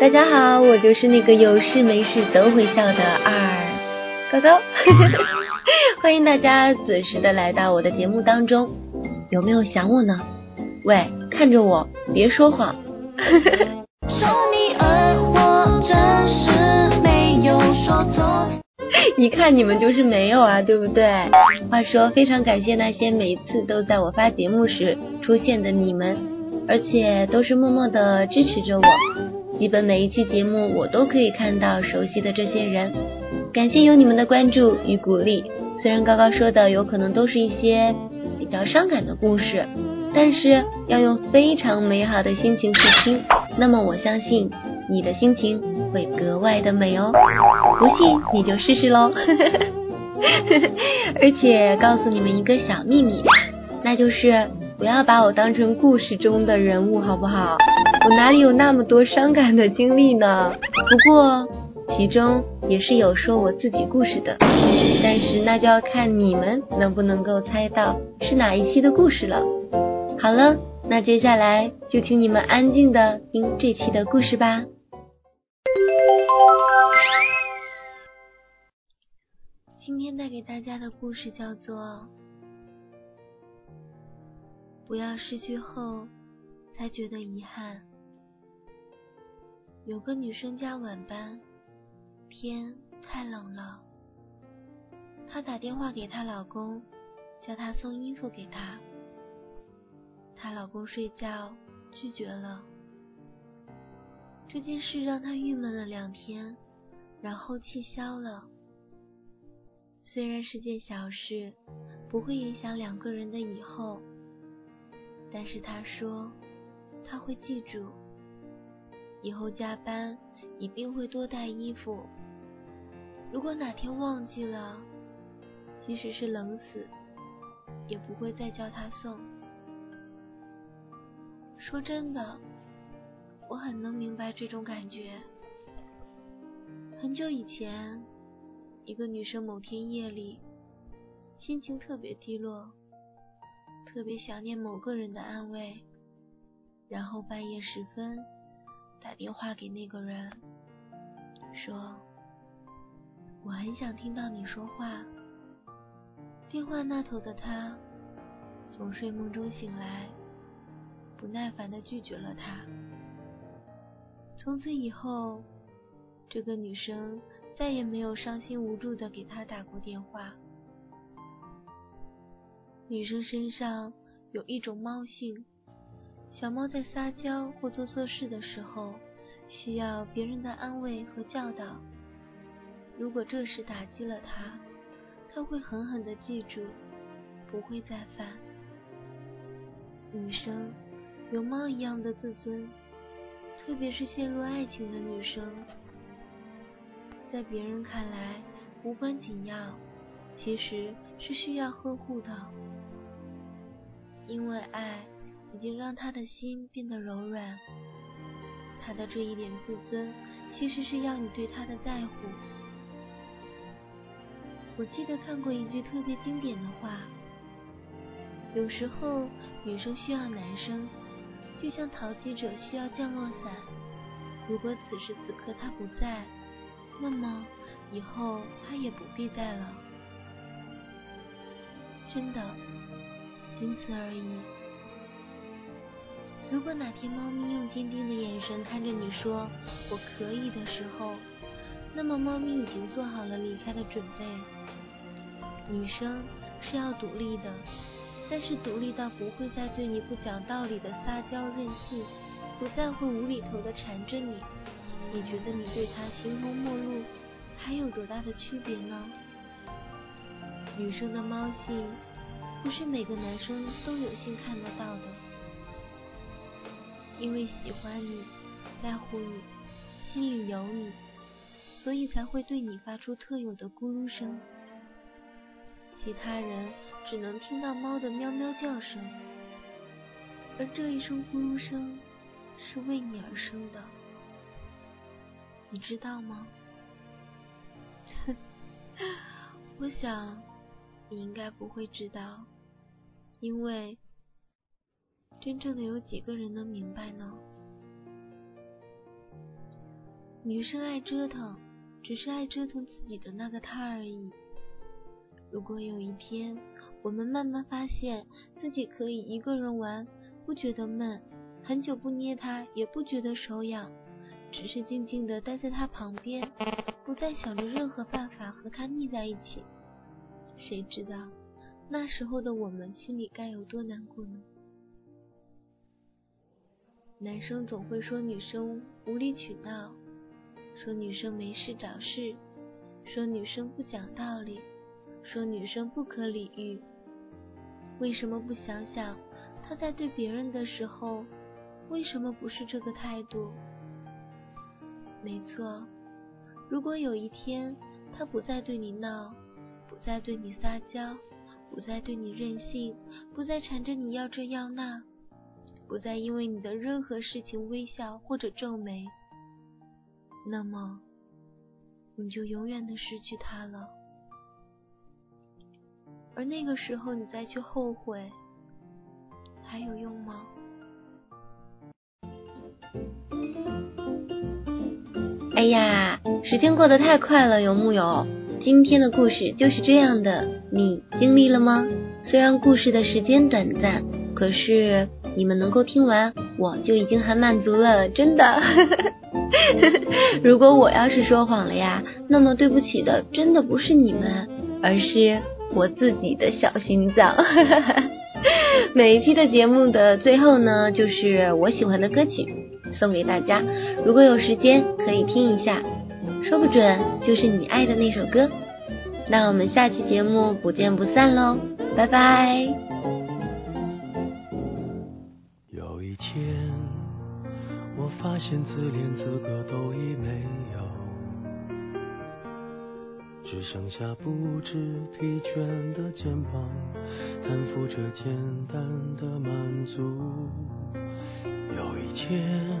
大家好，我就是那个有事没事都会笑的二高高，欢迎大家准时的来到我的节目当中，有没有想我呢？喂，看着我，别说谎。说 你二我真是没有说错一看你们就是没有啊，对不对？话说，非常感谢那些每次都在我发节目时出现的你们，而且都是默默的支持着我。基本每一期节目我都可以看到熟悉的这些人，感谢有你们的关注与鼓励。虽然高高说的有可能都是一些比较伤感的故事，但是要用非常美好的心情去听，那么我相信你的心情会格外的美哦。不信你就试试喽。而且告诉你们一个小秘密，那就是不要把我当成故事中的人物，好不好？我哪里有那么多伤感的经历呢？不过其中也是有说我自己故事的，但是那就要看你们能不能够猜到是哪一期的故事了。好了，那接下来就请你们安静的听这期的故事吧。今天带给大家的故事叫做《不要失去后才觉得遗憾》。有个女生加晚班，天太冷了，她打电话给她老公，叫他送衣服给她。她老公睡觉拒绝了。这件事让她郁闷了两天，然后气消了。虽然是件小事，不会影响两个人的以后，但是他说他会记住，以后加班一定会多带衣服。如果哪天忘记了，即使是冷死，也不会再叫他送。说真的，我很能明白这种感觉。很久以前。一个女生某天夜里心情特别低落，特别想念某个人的安慰，然后半夜时分打电话给那个人，说：“我很想听到你说话。”电话那头的他从睡梦中醒来，不耐烦的拒绝了他。从此以后，这个女生。再也没有伤心无助的给他打过电话。女生身上有一种猫性，小猫在撒娇或做错事的时候，需要别人的安慰和教导。如果这时打击了它，它会狠狠的记住，不会再犯。女生有猫一样的自尊，特别是陷入爱情的女生。在别人看来无关紧要，其实是需要呵护的。因为爱已经让他的心变得柔软，他的这一点自尊，其实是要你对他的在乎。我记得看过一句特别经典的话：有时候女生需要男生，就像淘气者需要降落伞。如果此时此刻他不在，那么以后他也不必在了，真的，仅此而已。如果哪天猫咪用坚定的眼神看着你说“我可以”的时候，那么猫咪已经做好了离开的准备。女生是要独立的，但是独立到不会再对你不讲道理的撒娇任性，不再会无厘头的缠着你。你觉得你对他形同陌路，还有多大的区别呢？女生的猫性，不是每个男生都有幸看得到的。因为喜欢你，在乎你，心里有你，所以才会对你发出特有的咕噜声。其他人只能听到猫的喵喵叫声，而这一声咕噜声，是为你而生的。你知道吗？我想你应该不会知道，因为真正的有几个人能明白呢？女生爱折腾，只是爱折腾自己的那个他而已。如果有一天，我们慢慢发现自己可以一个人玩，不觉得闷，很久不捏他也不觉得手痒，只是静静的待在他旁边，不再想着任何办法和他腻在一起，谁知道那时候的我们心里该有多难过呢？男生总会说女生无理取闹。说女生没事找事，说女生不讲道理，说女生不可理喻。为什么不想想他在对别人的时候，为什么不是这个态度？没错，如果有一天他不再对你闹，不再对你撒娇，不再对你任性，不再缠着你要这要那，不再因为你的任何事情微笑或者皱眉。那么，你就永远的失去他了。而那个时候，你再去后悔，还有用吗？哎呀，时间过得太快了，有木有？今天的故事就是这样的，你经历了吗？虽然故事的时间短暂，可是你们能够听完，我就已经很满足了，真的。如果我要是说谎了呀，那么对不起的真的不是你们，而是我自己的小心脏。每一期的节目的最后呢，就是我喜欢的歌曲送给大家。如果有时间可以听一下，说不准就是你爱的那首歌。那我们下期节目不见不散喽，拜拜。有一天，我发现自怜资格都已没有，只剩下不知疲倦的肩膀，担负着简单的满足。有一天，